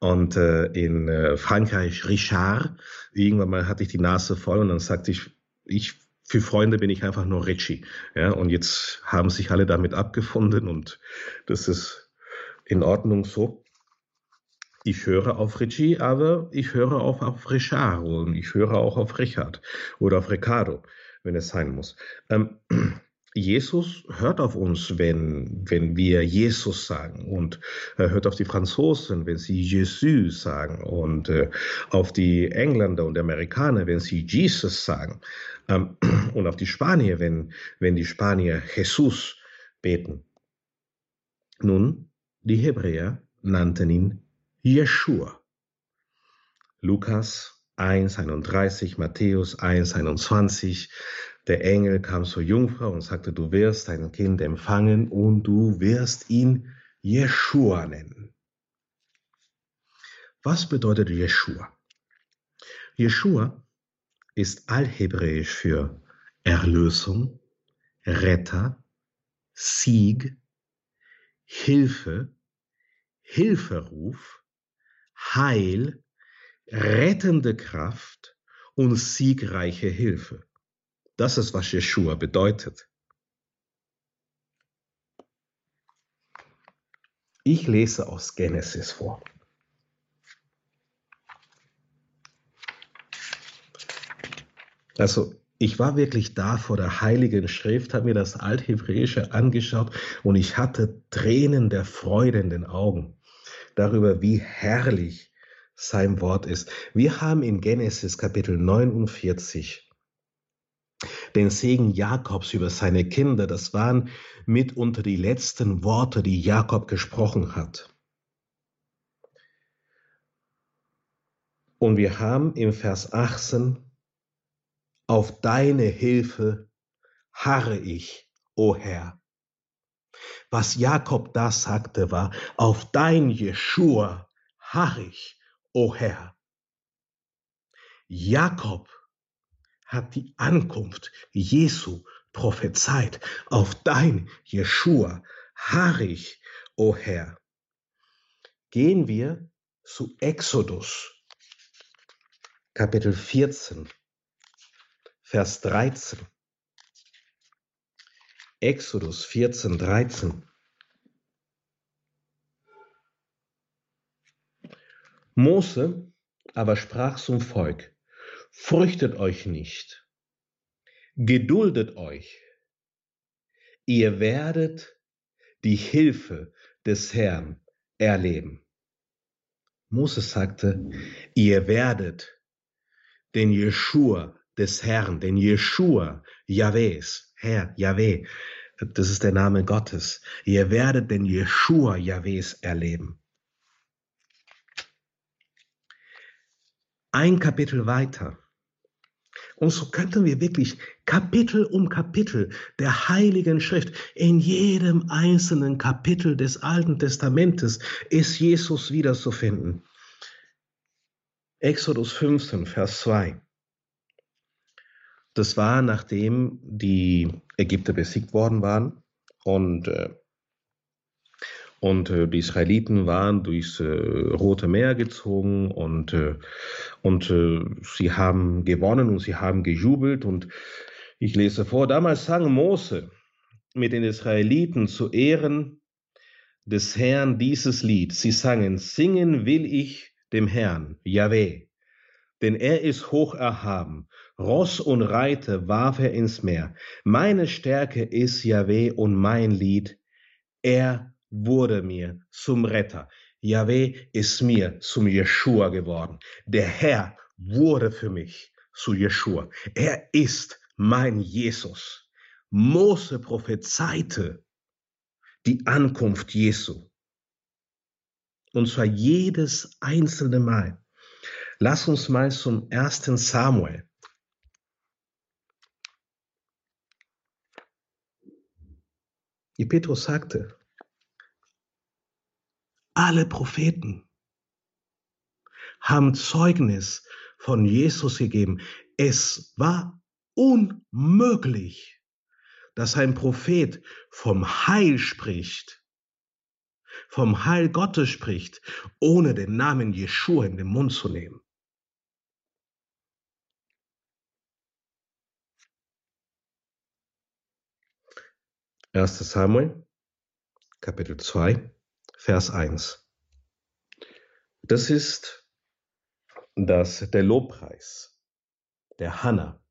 und äh, in äh, Frankreich Richard. Irgendwann mal hatte ich die Nase voll und dann sagte ich, ich für Freunde bin ich einfach nur Richie. Ja, und jetzt haben sich alle damit abgefunden und das ist in Ordnung so. Ich höre auf Richie, aber ich höre auch auf Richard und ich höre auch auf Richard oder auf Ricardo, wenn es sein muss. Ähm, Jesus hört auf uns, wenn, wenn wir Jesus sagen und er hört auf die Franzosen, wenn sie Jesus sagen und äh, auf die Engländer und Amerikaner, wenn sie Jesus sagen ähm, und auf die Spanier, wenn, wenn die Spanier Jesus beten. Nun, die Hebräer nannten ihn Jeshua. Lukas 1,31, Matthäus 1,21, der Engel kam zur Jungfrau und sagte, du wirst dein Kind empfangen und du wirst ihn Jeshua nennen. Was bedeutet Jeshua? Jeshua ist allhebräisch für Erlösung, Retter, Sieg, Hilfe, Hilferuf, Heil, rettende Kraft und siegreiche Hilfe. Das ist, was Jeshua bedeutet. Ich lese aus Genesis vor. Also ich war wirklich da vor der Heiligen Schrift, habe mir das Althebräische angeschaut und ich hatte Tränen der Freude in den Augen darüber, wie herrlich sein Wort ist. Wir haben in Genesis Kapitel 49 den Segen Jakobs über seine Kinder. Das waren mitunter die letzten Worte, die Jakob gesprochen hat. Und wir haben im Vers 18 auf deine Hilfe harre ich, o Herr. Was Jakob da sagte, war, auf dein Jeschua harre ich, o Herr. Jakob hat die Ankunft Jesu prophezeit. Auf dein Jeschua harre ich, o Herr. Gehen wir zu Exodus, Kapitel 14. Vers 13. Exodus 14, 13. Mose aber sprach zum Volk, fürchtet euch nicht, geduldet euch, ihr werdet die Hilfe des Herrn erleben. Mose sagte, ihr werdet den Jeschua des Herrn, den Jeshua, Jahwes, Herr, Jahwe, das ist der Name Gottes. Ihr werdet den Jeshua Jahwes erleben. Ein Kapitel weiter. Und so könnten wir wirklich Kapitel um Kapitel der Heiligen Schrift, in jedem einzelnen Kapitel des Alten Testamentes ist Jesus wiederzufinden. Exodus 15, Vers 2. Das war, nachdem die Ägypter besiegt worden waren und, äh, und äh, die Israeliten waren durchs äh, Rote Meer gezogen und, und sie haben gewonnen und sie haben gejubelt. Und ich lese vor, damals sang Mose mit den Israeliten zu Ehren des Herrn dieses Lied. Sie sangen, singen will ich dem Herrn, Yahweh, denn er ist hoch erhaben Ross und Reiter warf er ins Meer. Meine Stärke ist Yahweh und mein Lied. Er wurde mir zum Retter. Yahweh ist mir zum Jeshua geworden. Der Herr wurde für mich zu Jeshua. Er ist mein Jesus. Mose prophezeite die Ankunft Jesu. Und zwar jedes einzelne Mal. Lass uns mal zum ersten Samuel Wie Petrus sagte, alle Propheten haben Zeugnis von Jesus gegeben. Es war unmöglich, dass ein Prophet vom Heil spricht, vom Heil Gottes spricht, ohne den Namen Jeschua in den Mund zu nehmen. 1. Samuel, Kapitel 2, Vers 1. Das ist das, der Lobpreis der Hannah,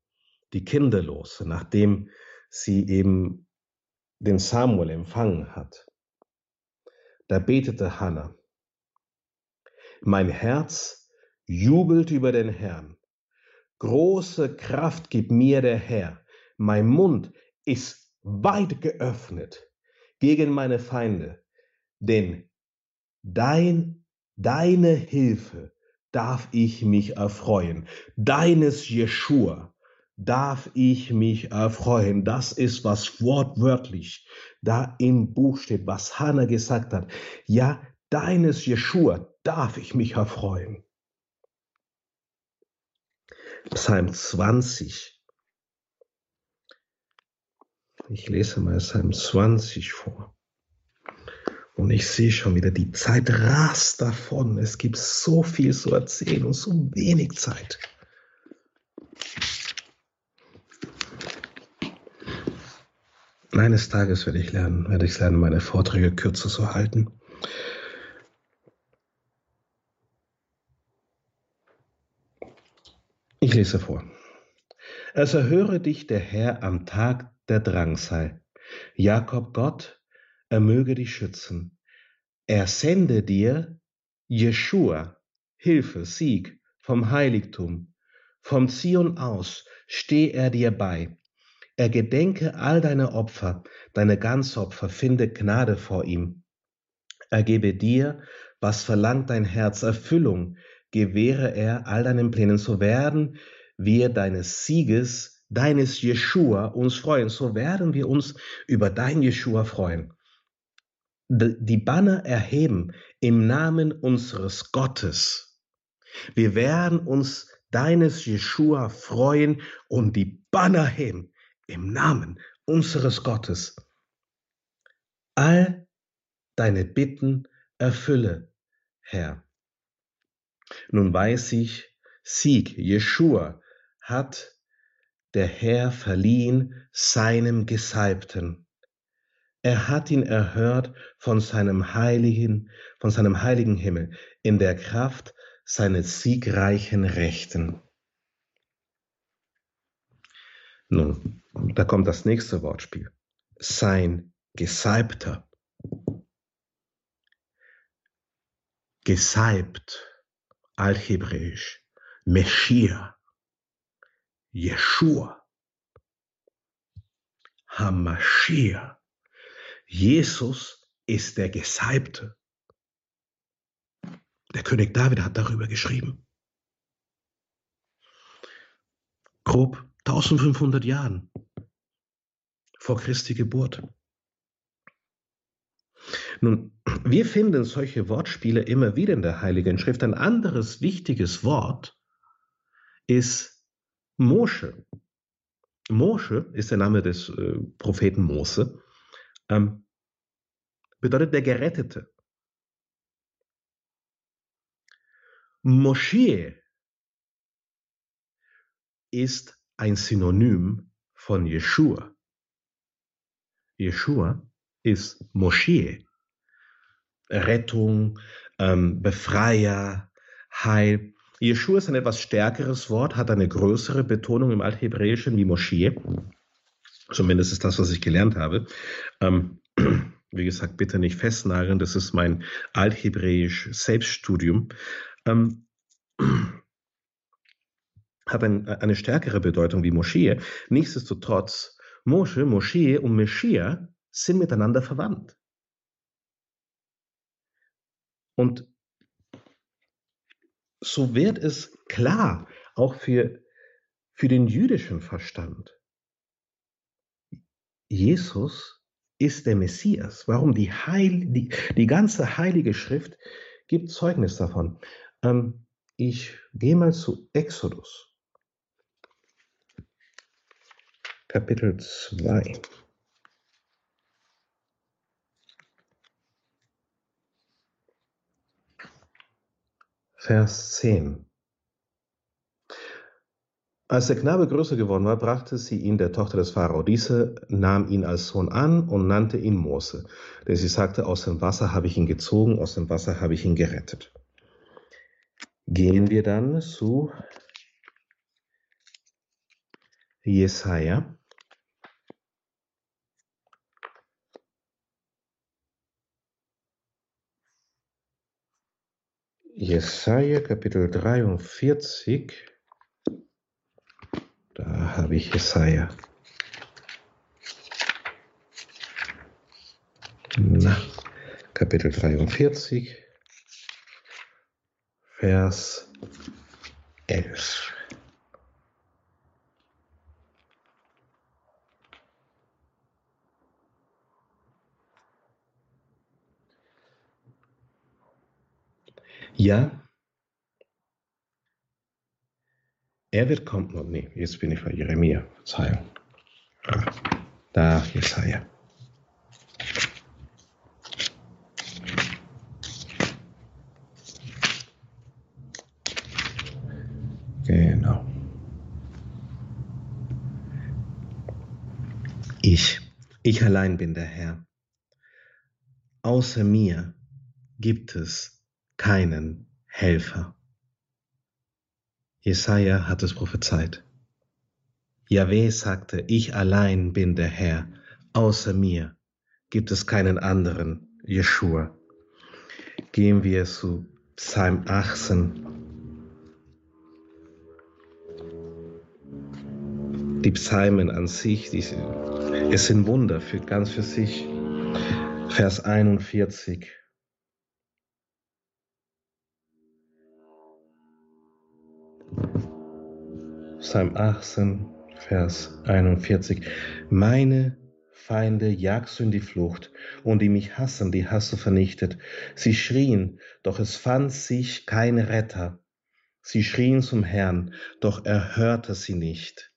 die Kinderlose, nachdem sie eben den Samuel empfangen hat. Da betete Hannah, mein Herz jubelt über den Herrn. Große Kraft gibt mir der Herr. Mein Mund ist weit geöffnet gegen meine Feinde, denn dein, deine Hilfe darf ich mich erfreuen. Deines Jeschua darf ich mich erfreuen. Das ist, was wortwörtlich da im Buch steht, was Hannah gesagt hat. Ja, deines Jeschua darf ich mich erfreuen. Psalm 20. Ich lese mal Psalm 20 vor. Und ich sehe schon wieder, die Zeit rast davon. Es gibt so viel zu erzählen und so wenig Zeit. Eines Tages werde ich lernen, werde ich lernen, meine Vorträge kürzer zu halten. Ich lese vor. Es erhöre dich der Herr am Tag der Drangsal. Jakob Gott, er möge dich schützen. Er sende dir Jeschua, Hilfe, Sieg vom Heiligtum. Vom Zion aus steh er dir bei. Er gedenke all deine Opfer, deine Ganzopfer, finde Gnade vor ihm. Er gebe dir, was verlangt dein Herz, Erfüllung, gewähre er all deinen Plänen, so werden wir deines Sieges, deines Jeschua uns freuen, so werden wir uns über dein Jeschua freuen. Die Banner erheben im Namen unseres Gottes. Wir werden uns deines Jeschua freuen und die Banner heben im Namen unseres Gottes. All deine Bitten erfülle, Herr. Nun weiß ich, Sieg, Jeschua, hat der Herr verliehen seinem Gesalbten. Er hat ihn erhört von seinem heiligen, von seinem heiligen Himmel in der Kraft seines siegreichen Rechten. Nun, da kommt das nächste Wortspiel. Sein Gesalbter. Gesalbt althebräisch, Meshia, Jeshua, Hamashia. Jesus ist der Gesalbte. Der König David hat darüber geschrieben. Grob 1500 Jahren vor Christi Geburt. Nun, wir finden solche Wortspiele immer wieder in der Heiligen Schrift. Ein anderes wichtiges Wort ist Mosche. Mosche ist der Name des äh, Propheten Mose, ähm, bedeutet der Gerettete. Moschee ist ein Synonym von Jeshua. Jeshua ist Moschee. Rettung, ähm, Befreier, Heil. Jeshua ist ein etwas stärkeres Wort, hat eine größere Betonung im Althebräischen wie Moschee. Zumindest ist das, was ich gelernt habe. Ähm, wie gesagt, bitte nicht festnageln, das ist mein althebräisch Selbststudium. Ähm, hat ein, eine stärkere Bedeutung wie Moschee. Nichtsdestotrotz, Mosche, Moschee und Messiah sind miteinander verwandt. Und so wird es klar, auch für, für den jüdischen Verstand. Jesus ist der Messias. Warum? Die, Heil, die, die ganze heilige Schrift gibt Zeugnis davon. Ähm, ich gehe mal zu Exodus, Kapitel 2. Vers 10. Als der Knabe größer geworden war, brachte sie ihn der Tochter des Pharao. Diese nahm ihn als Sohn an und nannte ihn Mose, denn sie sagte, aus dem Wasser habe ich ihn gezogen, aus dem Wasser habe ich ihn gerettet. Gehen wir dann zu Jesaja. Jesaja Kapitel 43. Da habe ich Jesaja. Na, Kapitel 43, Vers 11. Ja, er wird kommen. Oh, nee, jetzt bin ich bei Jeremia. Verzeihung. Da, Jesaja. Genau. Ich, ich allein bin der Herr. Außer mir gibt es keinen Helfer. Jesaja hat es prophezeit. Yahweh sagte, ich allein bin der Herr, außer mir gibt es keinen anderen, Jeshua. Gehen wir zu Psalm 18. Die Psalmen an sich, die, es sind Wunder für ganz für sich. Vers 41. Psalm 18, Vers 41. Meine Feinde jagst du in die Flucht, und die mich hassen, die hast du vernichtet. Sie schrien, doch es fand sich kein Retter. Sie schrien zum Herrn, doch er hörte sie nicht.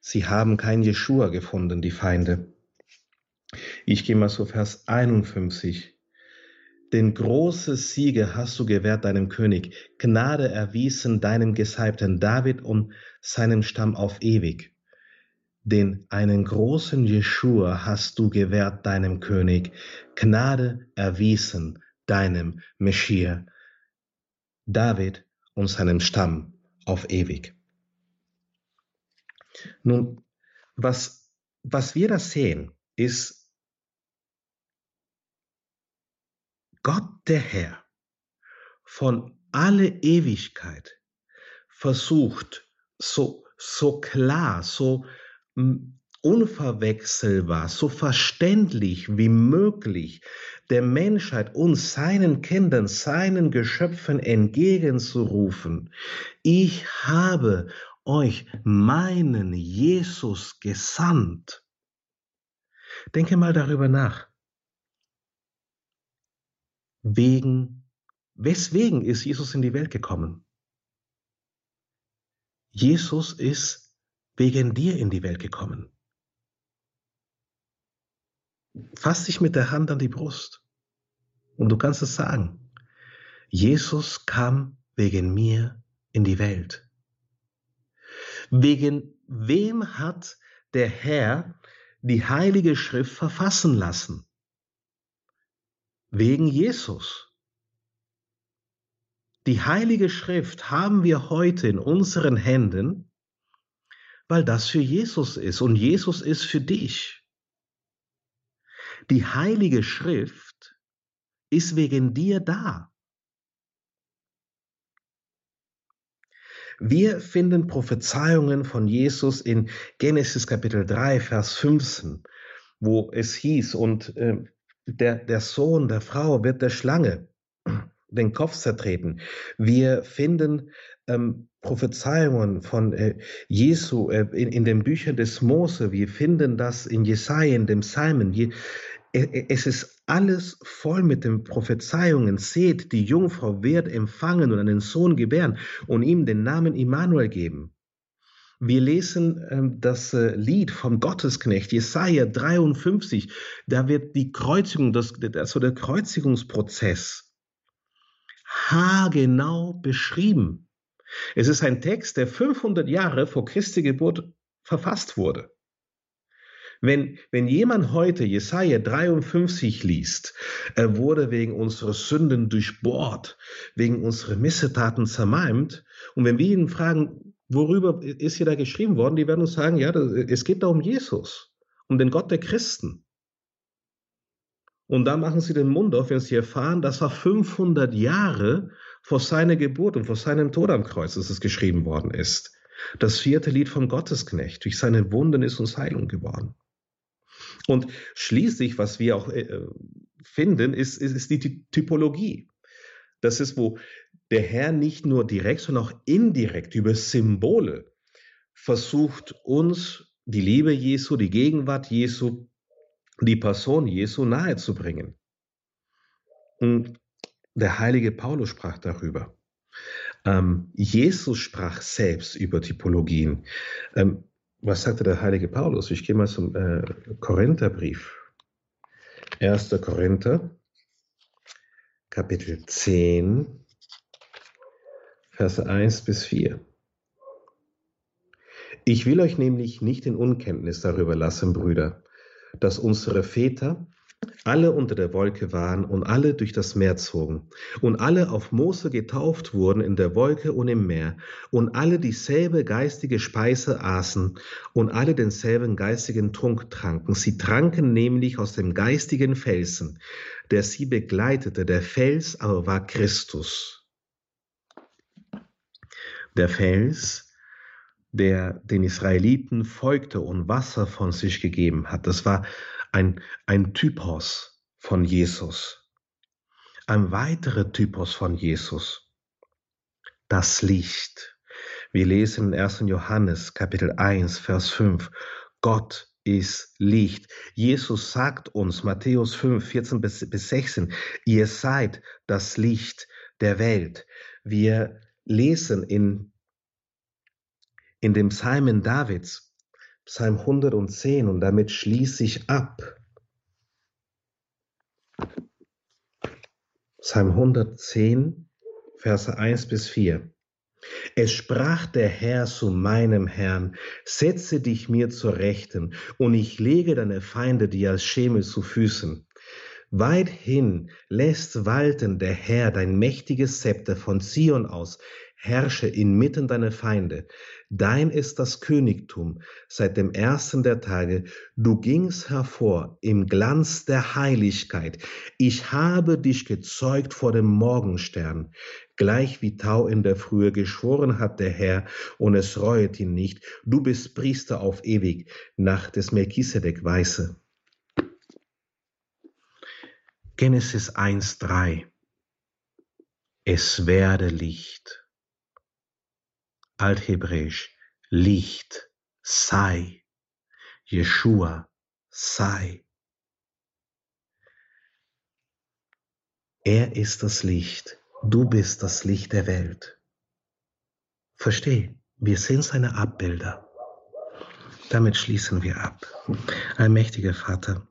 Sie haben kein Jeschua gefunden, die Feinde. Ich gehe mal zu Vers 51. Denn große Siege hast du gewährt deinem König, Gnade erwiesen deinem Gesalbten David und seinem Stamm auf ewig. Denn einen großen Jeschua hast du gewährt deinem König, Gnade erwiesen deinem Messias, David und seinem Stamm auf ewig. Nun, was, was wir da sehen, ist Gott der Herr von alle Ewigkeit versucht, so, so klar, so hm, unverwechselbar, so verständlich wie möglich der Menschheit und seinen Kindern, seinen Geschöpfen entgegenzurufen. Ich habe euch meinen Jesus gesandt. Denke mal darüber nach wegen, weswegen ist Jesus in die Welt gekommen? Jesus ist wegen dir in die Welt gekommen. Fass dich mit der Hand an die Brust und du kannst es sagen. Jesus kam wegen mir in die Welt. Wegen wem hat der Herr die heilige Schrift verfassen lassen? Wegen Jesus. Die Heilige Schrift haben wir heute in unseren Händen, weil das für Jesus ist und Jesus ist für dich. Die Heilige Schrift ist wegen dir da. Wir finden Prophezeiungen von Jesus in Genesis Kapitel 3, Vers 15, wo es hieß, und äh, der, der Sohn der Frau wird der Schlange den Kopf zertreten. Wir finden ähm, Prophezeiungen von äh, Jesu äh, in, in den Büchern des Mose. Wir finden das in Jesaja, in dem Psalmen. Je, äh, äh, es ist alles voll mit den Prophezeiungen. Seht, die Jungfrau wird empfangen und einen Sohn gebären und ihm den Namen Immanuel geben. Wir lesen ähm, das äh, Lied vom Gottesknecht, Jesaja 53. Da wird die Kreuzigung, das, also der Kreuzigungsprozess haargenau beschrieben. Es ist ein Text, der 500 Jahre vor Christi Geburt verfasst wurde. Wenn, wenn jemand heute Jesaja 53 liest, er wurde wegen unserer Sünden durchbohrt, wegen unserer Missetaten zermalmt, und wenn wir ihn fragen, worüber ist hier da geschrieben worden? Die werden uns sagen, ja, es geht da um Jesus, um den Gott der Christen. Und da machen sie den Mund auf, wenn sie erfahren, das war 500 Jahre vor seiner Geburt und vor seinem Tod am Kreuz, dass es geschrieben worden ist. Das vierte Lied vom Gottesknecht. Durch seine Wunden ist uns Heilung geworden. Und schließlich, was wir auch äh, finden, ist, ist, ist die Typologie. Das ist, wo der Herr nicht nur direkt, sondern auch indirekt über Symbole versucht, uns die Liebe Jesu, die Gegenwart Jesu, die Person Jesu nahezubringen. Und der heilige Paulus sprach darüber. Ähm, Jesus sprach selbst über Typologien. Ähm, was sagte der heilige Paulus? Ich gehe mal zum äh, Korintherbrief. 1. Korinther, Kapitel 10, Verse 1 bis 4. Ich will euch nämlich nicht in Unkenntnis darüber lassen, Brüder, dass unsere Väter alle unter der Wolke waren und alle durch das Meer zogen und alle auf Mose getauft wurden in der Wolke und im Meer und alle dieselbe geistige Speise aßen und alle denselben geistigen Trunk tranken. Sie tranken nämlich aus dem geistigen Felsen, der sie begleitete. Der Fels aber war Christus. Der Fels, der den Israeliten folgte und Wasser von sich gegeben hat. Das war ein, ein Typos von Jesus. Ein weiterer Typos von Jesus. Das Licht. Wir lesen in 1. Johannes Kapitel 1, Vers 5. Gott ist Licht. Jesus sagt uns, Matthäus 5, 14 bis 16, ihr seid das Licht der Welt. Wir lesen in, in dem Psalmen Davids, Psalm 110 und damit schließe ich ab. Psalm 110, Verse 1 bis 4. Es sprach der Herr zu meinem Herrn, setze dich mir zur Rechten, und ich lege deine Feinde dir als Schemel zu Füßen. Weithin lässt walten der Herr dein mächtiges Zepter von Zion aus, herrsche inmitten deiner Feinde. Dein ist das Königtum seit dem ersten der Tage. Du gingst hervor im Glanz der Heiligkeit. Ich habe dich gezeugt vor dem Morgenstern, gleich wie Tau in der Frühe geschworen hat der Herr, und es reuet ihn nicht. Du bist Priester auf ewig, nach des Melchisedek Weiße. Genesis 1,3 Es werde Licht althebräisch Licht, sei, Jeshua, sei. Er ist das Licht, du bist das Licht der Welt. Versteh, wir sind seine Abbilder. Damit schließen wir ab. Ein mächtiger Vater,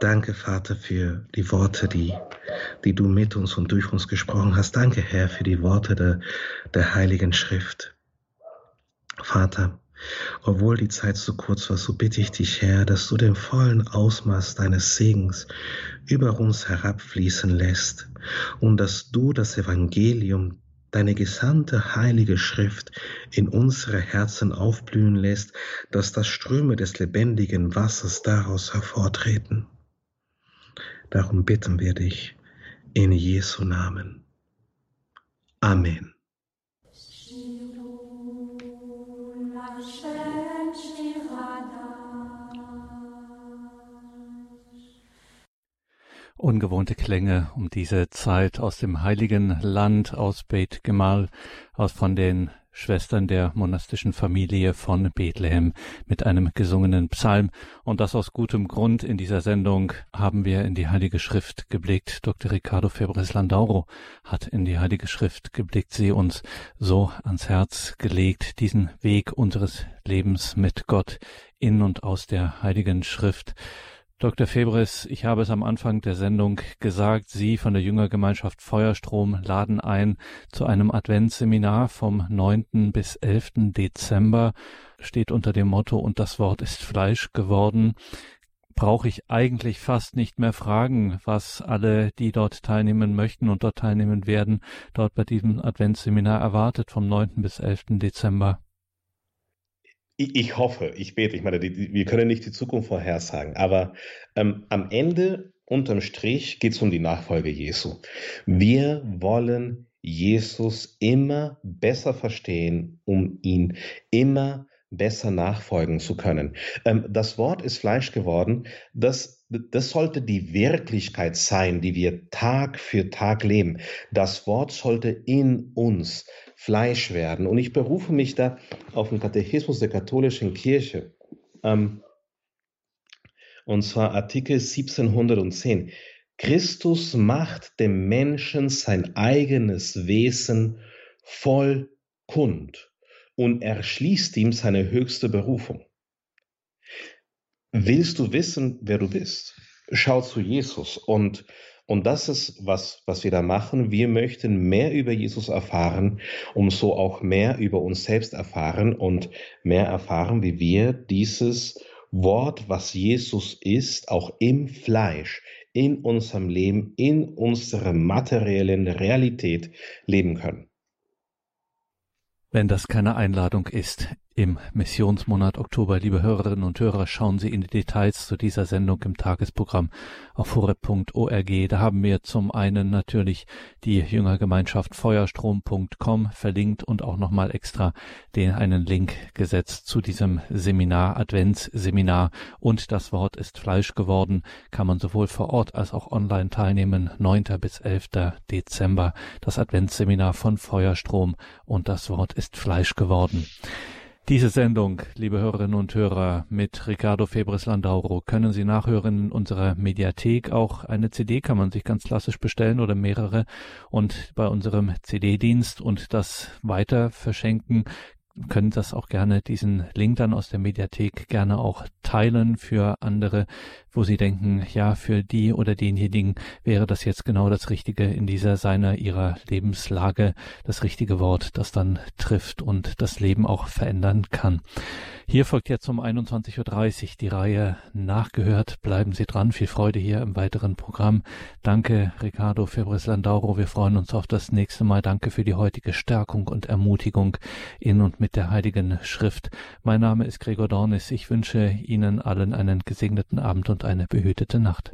danke Vater für die Worte, die, die du mit uns und durch uns gesprochen hast. Danke Herr für die Worte der, der Heiligen Schrift. Vater, obwohl die Zeit so kurz war, so bitte ich dich, Herr, dass du den vollen Ausmaß deines Segens über uns herabfließen lässt und dass du das Evangelium, deine gesamte heilige Schrift in unsere Herzen aufblühen lässt, dass das Ströme des lebendigen Wassers daraus hervortreten. Darum bitten wir dich in Jesu Namen. Amen. ungewohnte Klänge um diese Zeit aus dem heiligen Land, aus Beit Gemal, aus von den Schwestern der monastischen Familie von Bethlehem mit einem gesungenen Psalm. Und das aus gutem Grund. In dieser Sendung haben wir in die Heilige Schrift geblickt. Dr. Ricardo Febres Landauro hat in die Heilige Schrift geblickt, sie uns so ans Herz gelegt, diesen Weg unseres Lebens mit Gott in und aus der Heiligen Schrift. Dr. Febres, ich habe es am Anfang der Sendung gesagt, Sie von der Jüngergemeinschaft Feuerstrom laden ein zu einem Adventsseminar vom 9. bis 11. Dezember, steht unter dem Motto und das Wort ist Fleisch geworden. Brauche ich eigentlich fast nicht mehr fragen, was alle, die dort teilnehmen möchten und dort teilnehmen werden, dort bei diesem Adventsseminar erwartet vom 9. bis 11. Dezember ich, hoffe, ich bete, ich meine, die, die, wir können nicht die Zukunft vorhersagen, aber ähm, am Ende, unterm Strich, geht es um die Nachfolge Jesu. Wir wollen Jesus immer besser verstehen, um ihn immer besser nachfolgen zu können. Ähm, das Wort ist Fleisch geworden. Das, das sollte die Wirklichkeit sein, die wir Tag für Tag leben. Das Wort sollte in uns Fleisch werden. Und ich berufe mich da auf den Katechismus der katholischen Kirche. Ähm, und zwar Artikel 1710. Christus macht dem Menschen sein eigenes Wesen voll kund und erschließt ihm seine höchste Berufung. Willst du wissen, wer du bist? Schau zu Jesus und und das ist, was, was wir da machen. Wir möchten mehr über Jesus erfahren, um so auch mehr über uns selbst erfahren und mehr erfahren, wie wir dieses Wort, was Jesus ist, auch im Fleisch, in unserem Leben, in unserer materiellen Realität leben können. Wenn das keine Einladung ist, im Missionsmonat Oktober, liebe Hörerinnen und Hörer, schauen Sie in die Details zu dieser Sendung im Tagesprogramm auf horeb.org. Da haben wir zum einen natürlich die Jüngergemeinschaft feuerstrom.com verlinkt und auch nochmal extra den einen Link gesetzt zu diesem Seminar, Adventsseminar und das Wort ist Fleisch geworden, kann man sowohl vor Ort als auch online teilnehmen, 9. bis 11. Dezember, das Adventsseminar von Feuerstrom und das Wort ist Fleisch geworden. Diese Sendung, liebe Hörerinnen und Hörer, mit Ricardo Febres Landauro können Sie nachhören in unserer Mediathek. Auch eine CD kann man sich ganz klassisch bestellen oder mehrere und bei unserem CD-Dienst und das weiter verschenken können das auch gerne, diesen Link dann aus der Mediathek gerne auch teilen für andere, wo sie denken, ja, für die oder denjenigen wäre das jetzt genau das Richtige in dieser seiner, ihrer Lebenslage, das richtige Wort, das dann trifft und das Leben auch verändern kann. Hier folgt jetzt um 21.30 Uhr die Reihe Nachgehört. Bleiben Sie dran. Viel Freude hier im weiteren Programm. Danke, Ricardo Febres Landauro. Wir freuen uns auf das nächste Mal. Danke für die heutige Stärkung und Ermutigung in und mit der Heiligen Schrift. Mein Name ist Gregor Dornis. Ich wünsche Ihnen allen einen gesegneten Abend und eine behütete Nacht.